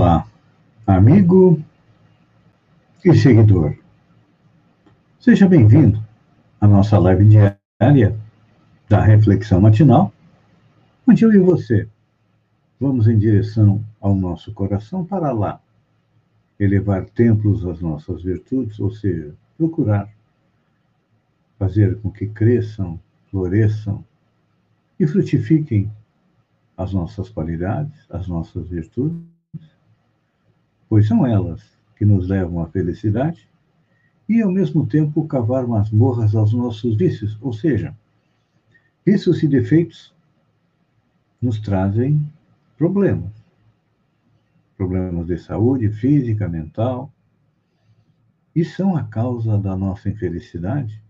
Olá, amigo e seguidor. Seja bem-vindo à nossa live diária da reflexão matinal, onde eu e você vamos em direção ao nosso coração para lá elevar templos às nossas virtudes, ou seja, procurar fazer com que cresçam, floresçam e frutifiquem as nossas qualidades, as nossas virtudes pois são elas que nos levam à felicidade e, ao mesmo tempo, cavar masmorras aos nossos vícios, ou seja, vícios e defeitos nos trazem problemas. Problemas de saúde física, mental, e são a causa da nossa infelicidade,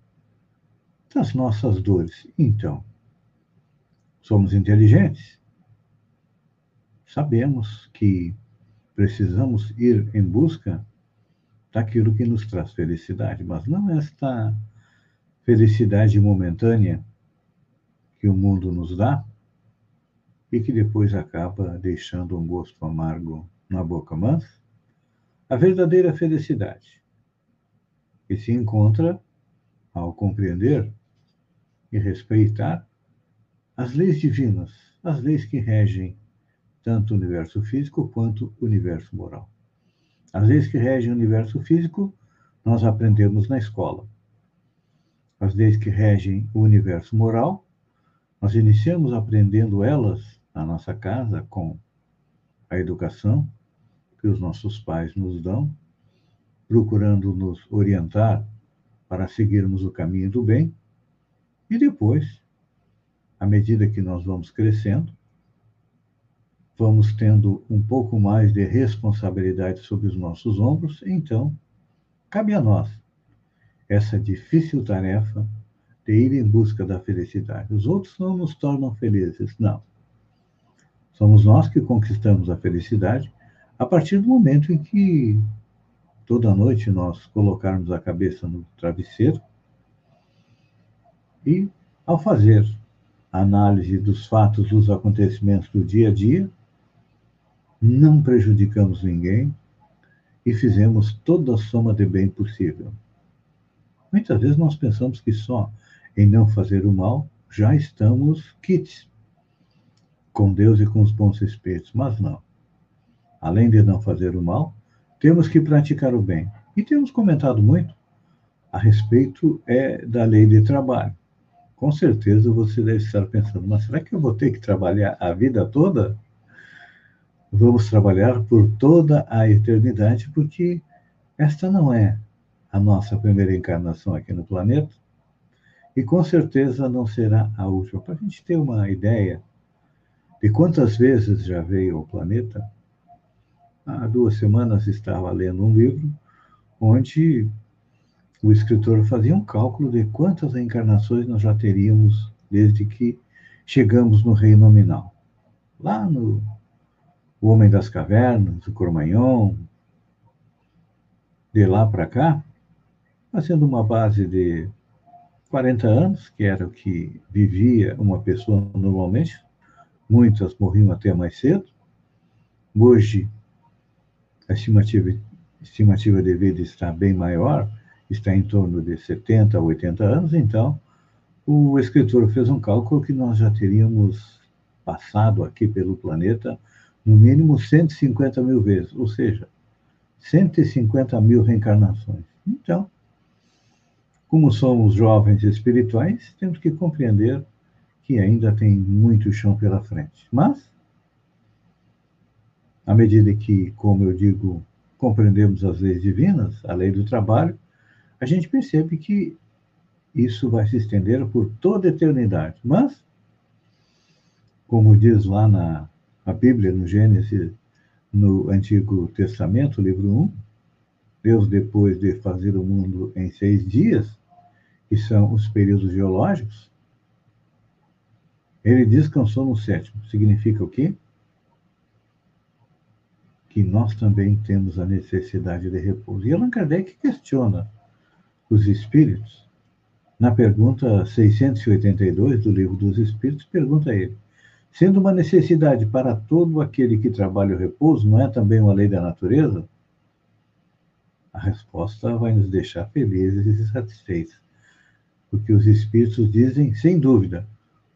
das nossas dores. Então, somos inteligentes, sabemos que precisamos ir em busca daquilo que nos traz felicidade, mas não esta felicidade momentânea que o mundo nos dá e que depois acaba deixando um gosto amargo na boca, mas a verdadeira felicidade que se encontra ao compreender e respeitar as leis divinas, as leis que regem tanto o universo físico quanto o universo moral. As leis que regem o universo físico, nós aprendemos na escola. As leis que regem o universo moral, nós iniciamos aprendendo elas na nossa casa com a educação que os nossos pais nos dão, procurando nos orientar para seguirmos o caminho do bem, e depois, à medida que nós vamos crescendo, vamos tendo um pouco mais de responsabilidade sobre os nossos ombros, então cabe a nós essa difícil tarefa de ir em busca da felicidade. Os outros não nos tornam felizes, não. Somos nós que conquistamos a felicidade a partir do momento em que toda noite nós colocarmos a cabeça no travesseiro e, ao fazer análise dos fatos, dos acontecimentos do dia a dia, não prejudicamos ninguém e fizemos toda a soma de bem possível. Muitas vezes nós pensamos que só em não fazer o mal já estamos quites com Deus e com os bons espíritos, mas não. Além de não fazer o mal, temos que praticar o bem. E temos comentado muito a respeito é, da lei de trabalho. Com certeza você deve estar pensando, mas será que eu vou ter que trabalhar a vida toda? Vamos trabalhar por toda a eternidade, porque esta não é a nossa primeira encarnação aqui no planeta e com certeza não será a última. Para a gente ter uma ideia de quantas vezes já veio ao planeta, há duas semanas estava lendo um livro onde o escritor fazia um cálculo de quantas encarnações nós já teríamos desde que chegamos no reino nominal. Lá no o Homem das Cavernas, o Cormanhon, de lá para cá, fazendo uma base de 40 anos, que era o que vivia uma pessoa normalmente, muitas morriam até mais cedo. Hoje, a estimativa, estimativa de vida está bem maior, está em torno de 70 a 80 anos, então o escritor fez um cálculo que nós já teríamos passado aqui pelo planeta no mínimo 150 mil vezes, ou seja, 150 mil reencarnações. Então, como somos jovens espirituais, temos que compreender que ainda tem muito chão pela frente. Mas, à medida que, como eu digo, compreendemos as leis divinas, a lei do trabalho, a gente percebe que isso vai se estender por toda a eternidade. Mas, como diz lá na a Bíblia, no Gênesis, no Antigo Testamento, livro 1, Deus, depois de fazer o mundo em seis dias, que são os períodos geológicos, ele descansou no sétimo. Significa o quê? Que nós também temos a necessidade de repouso. E Allan Kardec questiona os espíritos. Na pergunta 682 do Livro dos Espíritos, pergunta ele: Sendo uma necessidade para todo aquele que trabalha o repouso, não é também uma lei da natureza? A resposta vai nos deixar felizes e satisfeitos. Porque os espíritos dizem, sem dúvida,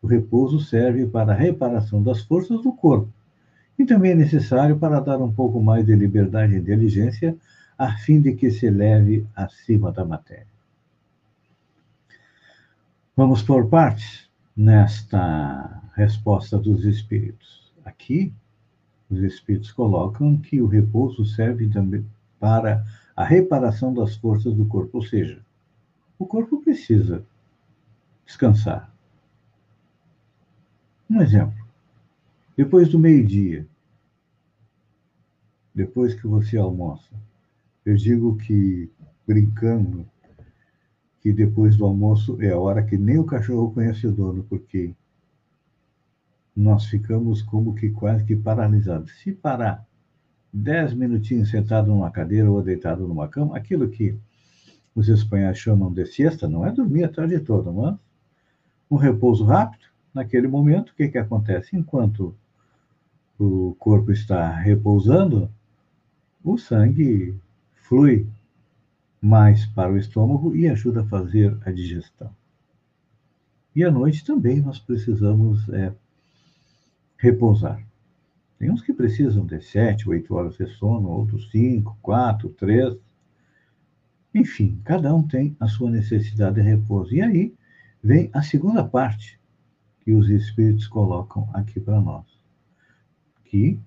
o repouso serve para a reparação das forças do corpo e também é necessário para dar um pouco mais de liberdade e inteligência a fim de que se eleve acima da matéria. Vamos por partes nesta resposta dos espíritos. Aqui, os espíritos colocam que o repouso serve também para a reparação das forças do corpo, ou seja, o corpo precisa descansar. Um exemplo. Depois do meio-dia, depois que você almoça, eu digo que, brincando, que depois do almoço é a hora que nem o cachorro conhece o dono, porque nós ficamos como que quase que paralisados. Se parar dez minutinhos sentado numa cadeira ou deitado numa cama, aquilo que os espanhóis chamam de siesta, não é dormir a tarde toda, mas um repouso rápido, naquele momento, o que, que acontece? Enquanto o corpo está repousando, o sangue flui mais para o estômago e ajuda a fazer a digestão. E à noite também nós precisamos é, repousar. Tem uns que precisam de sete, oito horas de sono, outros cinco, quatro, três. Enfim, cada um tem a sua necessidade de repouso. E aí vem a segunda parte que os espíritos colocam aqui para nós, que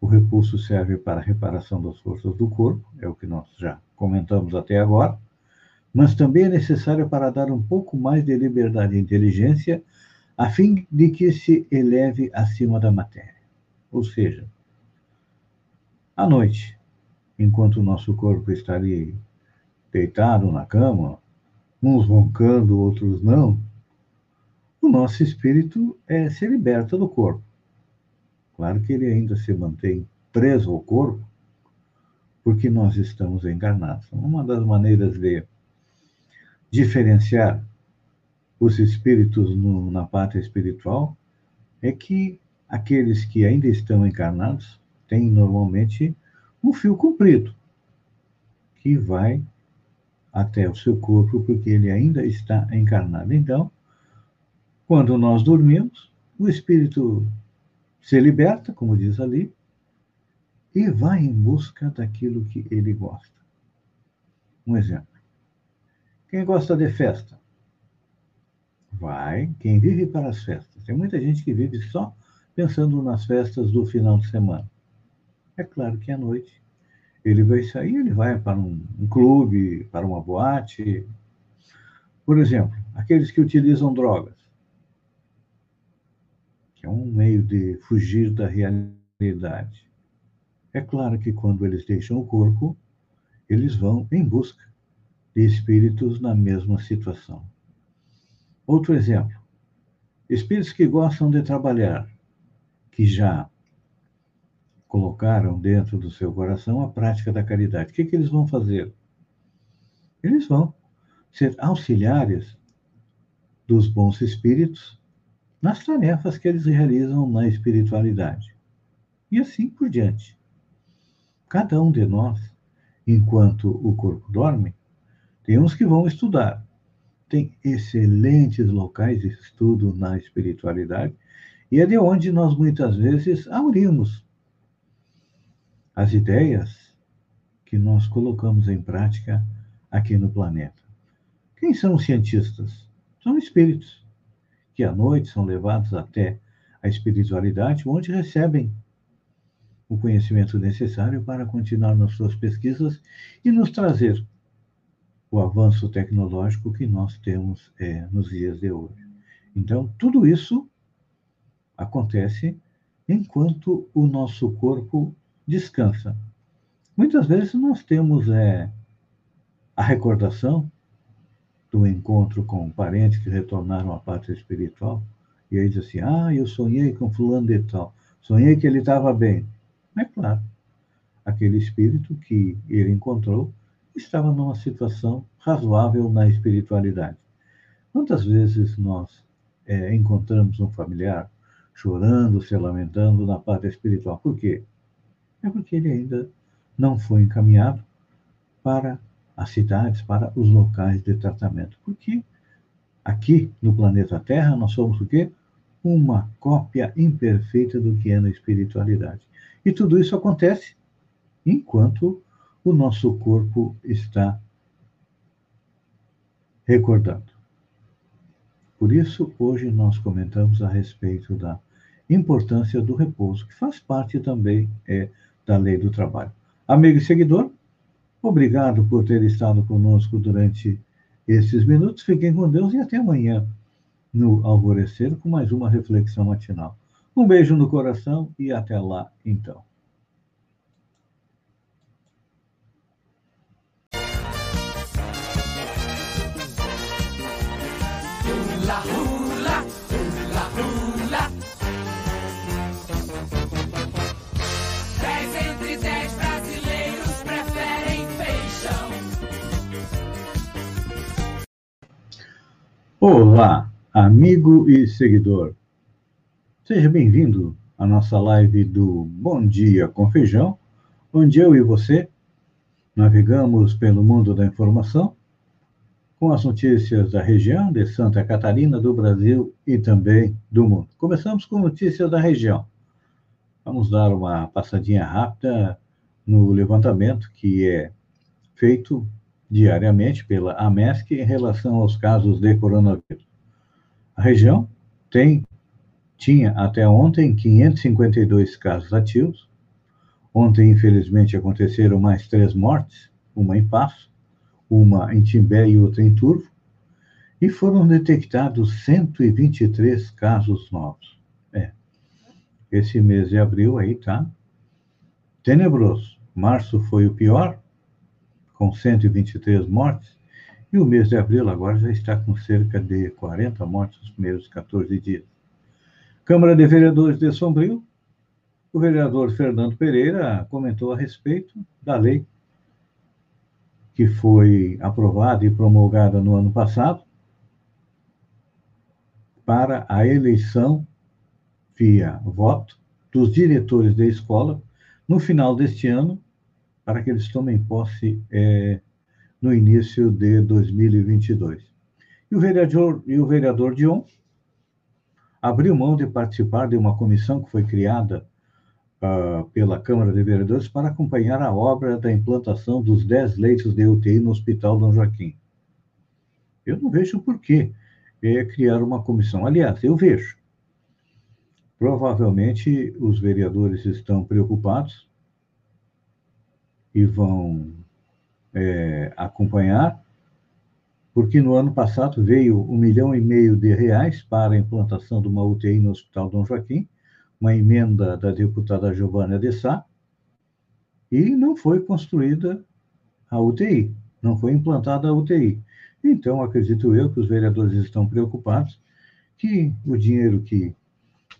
o repulso serve para a reparação das forças do corpo, é o que nós já comentamos até agora, mas também é necessário para dar um pouco mais de liberdade e inteligência a fim de que se eleve acima da matéria. Ou seja, à noite, enquanto o nosso corpo está ali deitado na cama, uns roncando, outros não, o nosso espírito é, se liberta do corpo. Claro que ele ainda se mantém preso ao corpo, porque nós estamos encarnados. Uma das maneiras de diferenciar os espíritos no, na pátria espiritual é que aqueles que ainda estão encarnados têm normalmente um fio comprido que vai até o seu corpo, porque ele ainda está encarnado. Então, quando nós dormimos, o espírito se liberta, como diz ali, e vai em busca daquilo que ele gosta. Um exemplo. Quem gosta de festa? Vai. Quem vive para as festas? Tem muita gente que vive só pensando nas festas do final de semana. É claro que à noite ele vai sair, ele vai para um, um clube, para uma boate. Por exemplo, aqueles que utilizam drogas é um meio de fugir da realidade. É claro que quando eles deixam o corpo, eles vão em busca de espíritos na mesma situação. Outro exemplo: espíritos que gostam de trabalhar, que já colocaram dentro do seu coração a prática da caridade. O que, que eles vão fazer? Eles vão ser auxiliares dos bons espíritos nas tarefas que eles realizam na espiritualidade. E assim por diante. Cada um de nós, enquanto o corpo dorme, tem uns que vão estudar. Tem excelentes locais de estudo na espiritualidade, e é de onde nós muitas vezes aurimos as ideias que nós colocamos em prática aqui no planeta. Quem são os cientistas? São espíritos que à noite são levados até a espiritualidade, onde recebem o conhecimento necessário para continuar nas suas pesquisas e nos trazer o avanço tecnológico que nós temos é, nos dias de hoje. Então, tudo isso acontece enquanto o nosso corpo descansa. Muitas vezes nós temos é, a recordação do encontro com parentes que retornaram à pátria espiritual, e aí diz assim: Ah, eu sonhei com fulano de tal, sonhei que ele estava bem. É claro, aquele espírito que ele encontrou estava numa situação razoável na espiritualidade. Quantas vezes nós é, encontramos um familiar chorando, se lamentando na parte espiritual. Por quê? É porque ele ainda não foi encaminhado para as cidades, para os locais de tratamento. Porque aqui no planeta Terra nós somos o quê? Uma cópia imperfeita do que é na espiritualidade. E tudo isso acontece enquanto o nosso corpo está recordando. Por isso, hoje nós comentamos a respeito da importância do repouso, que faz parte também é, da lei do trabalho. Amigo e seguidor, obrigado por ter estado conosco durante esses minutos. Fiquem com Deus e até amanhã, no alvorecer, com mais uma reflexão matinal. Um beijo no coração e até lá, então. Olá, amigo e seguidor. Seja bem-vindo à nossa live do Bom Dia com Feijão, onde eu e você navegamos pelo mundo da informação com as notícias da região de Santa Catarina, do Brasil e também do mundo. Começamos com notícias da região. Vamos dar uma passadinha rápida no levantamento que é feito diariamente pela AMESC em relação aos casos de coronavírus. A região tem tinha até ontem 552 casos ativos. Ontem, infelizmente, aconteceram mais três mortes, uma em Passo, uma em Timbé e outra em Turvo, e foram detectados 123 casos novos. É. Esse mês de abril aí tá tenebroso. Março foi o pior, com 123 mortes, e o mês de abril agora já está com cerca de 40 mortes nos primeiros 14 dias. Câmara de Vereadores de Sombrio, o vereador Fernando Pereira comentou a respeito da lei que foi aprovada e promulgada no ano passado para a eleição via voto dos diretores da escola no final deste ano para que eles tomem posse é, no início de 2022. E o vereador, e o vereador Dion abriu mão de participar de uma comissão que foi criada uh, pela Câmara de Vereadores para acompanhar a obra da implantação dos 10 leitos de UTI no Hospital Dom Joaquim. Eu não vejo por que é, criar uma comissão. Aliás, eu vejo. Provavelmente os vereadores estão preocupados e vão é, acompanhar, porque no ano passado veio um milhão e meio de reais para a implantação de uma UTI no Hospital Dom Joaquim, uma emenda da deputada Giovana de Sá, e não foi construída a UTI, não foi implantada a UTI. Então, acredito eu que os vereadores estão preocupados que o dinheiro que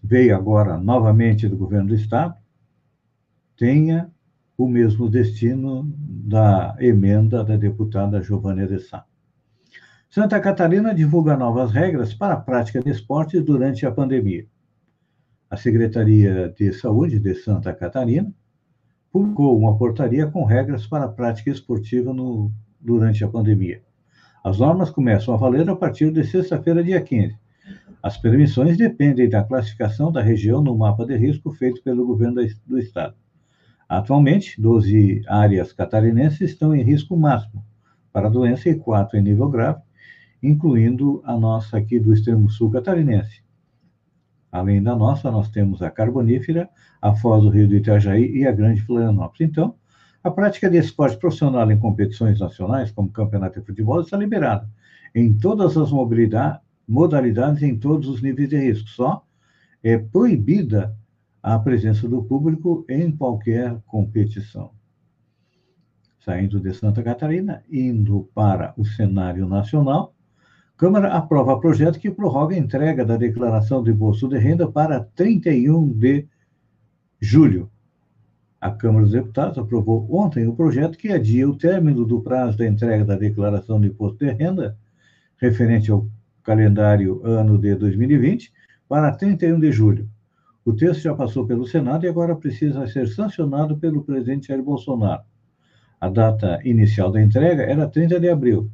veio agora novamente do governo do Estado tenha o mesmo destino da emenda da deputada Giovanna de. Santa Catarina divulga novas regras para a prática de esportes durante a pandemia. A Secretaria de Saúde de Santa Catarina publicou uma portaria com regras para a prática esportiva no, durante a pandemia. As normas começam a valer a partir de sexta-feira, dia 15. As permissões dependem da classificação da região no mapa de risco feito pelo governo do estado. Atualmente, 12 áreas catarinenses estão em risco máximo para a doença e quatro em nível grave, incluindo a nossa aqui do extremo sul catarinense. Além da nossa, nós temos a Carbonífera, a Foz do Rio do Itajaí e a Grande Florianópolis. Então, a prática de esporte profissional em competições nacionais, como campeonato de futebol, está liberada em todas as modalidades, em todos os níveis de risco. Só é proibida a presença do público em qualquer competição. Saindo de Santa Catarina, indo para o cenário nacional, Câmara aprova projeto que prorroga a entrega da declaração de imposto de renda para 31 de julho. A Câmara dos Deputados aprovou ontem o projeto que adia o término do prazo da entrega da declaração de imposto de renda, referente ao calendário ano de 2020, para 31 de julho O texto já passou pelo Senado e agora precisa ser sancionado pelo presidente Jair Bolsonaro. A data inicial da entrega era 30 de abril,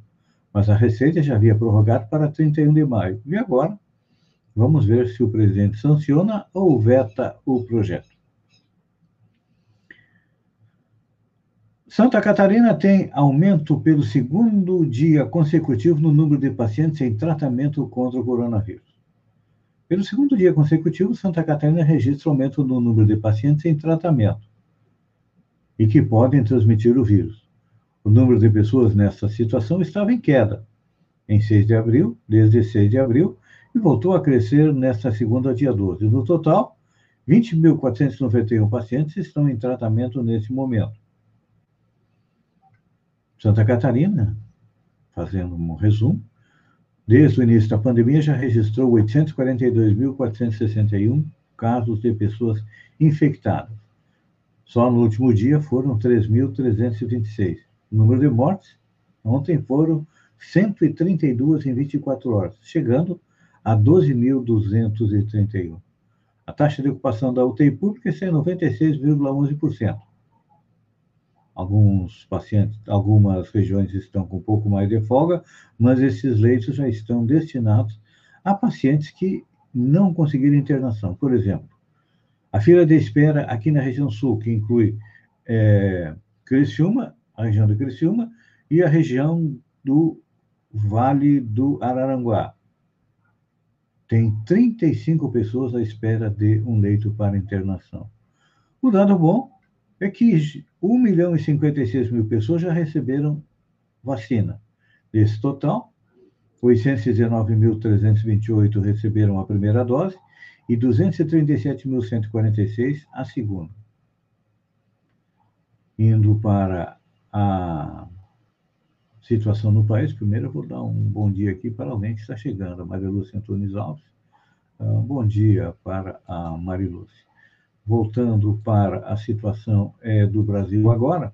mas a Receita já havia prorrogado para 31 de maio. E agora, vamos ver se o presidente sanciona ou veta o projeto. Santa Catarina tem aumento pelo segundo dia consecutivo no número de pacientes em tratamento contra o coronavírus. Pelo segundo dia consecutivo, Santa Catarina registra aumento no número de pacientes em tratamento e que podem transmitir o vírus. O número de pessoas nessa situação estava em queda em 6 de abril, desde 6 de abril, e voltou a crescer nesta segunda, dia 12. No total, 20.491 pacientes estão em tratamento nesse momento. Santa Catarina, fazendo um resumo, desde o início da pandemia já registrou 842.461 casos de pessoas infectadas. Só no último dia foram 3.326. O número de mortes, ontem foram 132 em 24 horas, chegando a 12.231. A taxa de ocupação da UTI pública é 96,11% alguns pacientes, algumas regiões estão com um pouco mais de folga, mas esses leitos já estão destinados a pacientes que não conseguiram internação. Por exemplo, a fila de espera aqui na região sul, que inclui é, Criciúma, a região do Criciúma, e a região do Vale do Araranguá. Tem 35 pessoas à espera de um leito para internação. O dado bom é que 1 milhão e 56 mil pessoas já receberam vacina. Desse total, 819.328 receberam a primeira dose e 237.146 a segunda. Indo para a situação no país, primeiro eu vou dar um bom dia aqui para alguém que está chegando, a Maria Lúcia Antunes Alves. Ah, bom dia para a Maria Lúcia voltando para a situação é, do Brasil agora,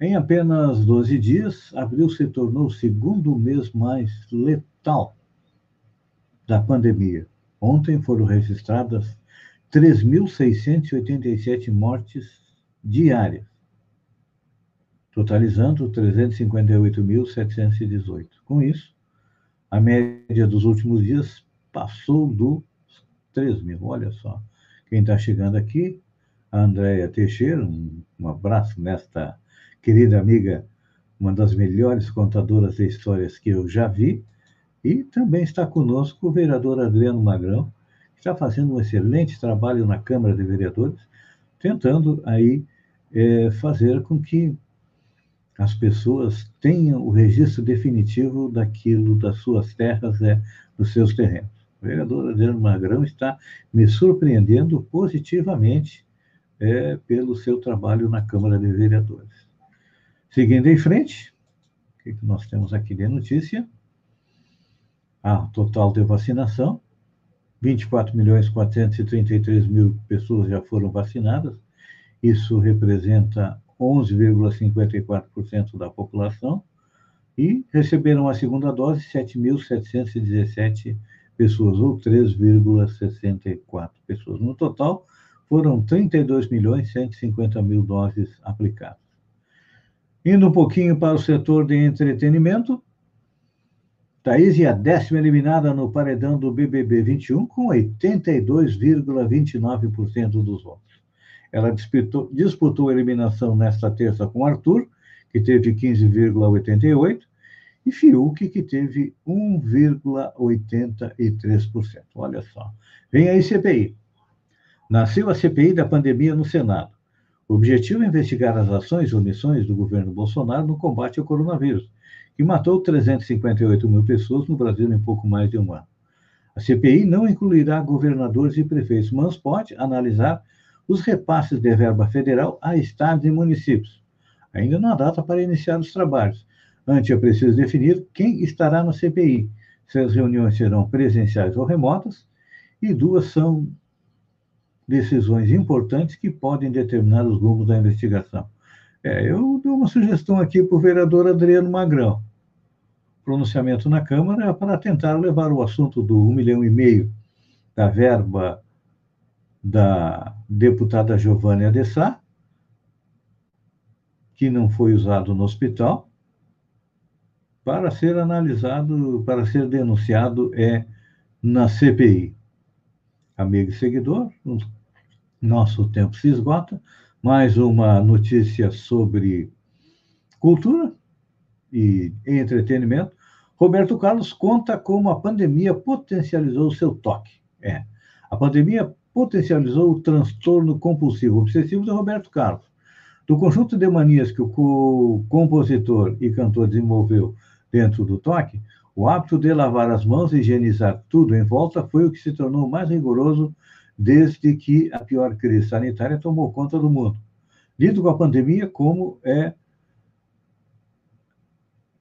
em apenas 12 dias, abril se tornou o segundo mês mais letal da pandemia. Ontem foram registradas 3.687 mortes diárias, totalizando 358.718. Com isso, a média dos últimos dias passou do 3 mil, olha só. Quem está chegando aqui, a Andréia Teixeira, um, um abraço nesta querida amiga, uma das melhores contadoras de histórias que eu já vi, e também está conosco o vereador Adriano Magrão, que está fazendo um excelente trabalho na Câmara de Vereadores, tentando aí é, fazer com que as pessoas tenham o registro definitivo daquilo das suas terras, é, dos seus terrenos. Vereador Adriano Magrão está me surpreendendo positivamente é, pelo seu trabalho na Câmara de Vereadores. Seguindo em frente, o que, que nós temos aqui de notícia? A total de vacinação, 24 milhões 433 mil pessoas já foram vacinadas, isso representa 11,54% da população, e receberam a segunda dose 7.717 pessoas, ou 3,64 pessoas. No total, foram 32 milhões 150 mil doses aplicadas. Indo um pouquinho para o setor de entretenimento, Thaís é a décima eliminada no paredão do BBB 21 com 82,29% dos votos. Ela disputou, disputou a eliminação nesta terça com Arthur, que teve 15,88%, e Fiuk, que teve 1,83%. Olha só. Vem aí CPI. Nasceu a CPI da pandemia no Senado. O objetivo é investigar as ações e omissões do governo Bolsonaro no combate ao coronavírus, que matou 358 mil pessoas no Brasil em pouco mais de um ano. A CPI não incluirá governadores e prefeitos, mas pode analisar os repasses de verba federal a estados e municípios. Ainda não há data para iniciar os trabalhos, Antes, é preciso definir quem estará na CPI, se as reuniões serão presenciais ou remotas, e duas são decisões importantes que podem determinar os rumos da investigação. É, eu dou uma sugestão aqui para o vereador Adriano Magrão. Pronunciamento na Câmara para tentar levar o assunto do um milhão e meio da verba da deputada Giovanna Adessar, que não foi usado no hospital, para ser analisado, para ser denunciado é na CPI. Amigo e seguidor, nosso tempo se esgota. Mais uma notícia sobre cultura e entretenimento. Roberto Carlos conta como a pandemia potencializou o seu toque. É, a pandemia potencializou o transtorno compulsivo obsessivo de Roberto Carlos. Do conjunto de manias que o compositor e cantor desenvolveu dentro do toque, o hábito de lavar as mãos e higienizar tudo em volta foi o que se tornou mais rigoroso desde que a pior crise sanitária tomou conta do mundo. Lido com a pandemia como é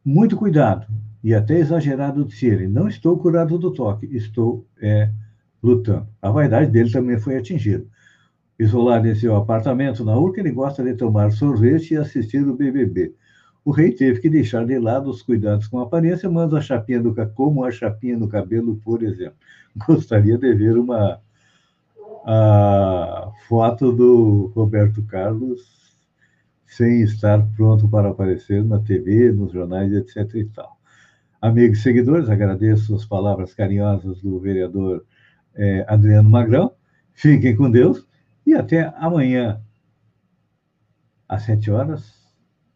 muito cuidado e até exagerado de ser. Não estou curado do toque, estou é, lutando. A vaidade dele também foi atingida. Isolado em seu apartamento na Urca, ele gosta de tomar sorvete e assistir o BBB. O rei teve que deixar de lado os cuidados com a aparência, mas a chapinha do como a chapinha no cabelo, por exemplo. Gostaria de ver uma a foto do Roberto Carlos sem estar pronto para aparecer na TV, nos jornais, etc. e tal. Amigos e seguidores, agradeço as palavras carinhosas do vereador é, Adriano Magrão. Fiquem com Deus e até amanhã, às sete horas,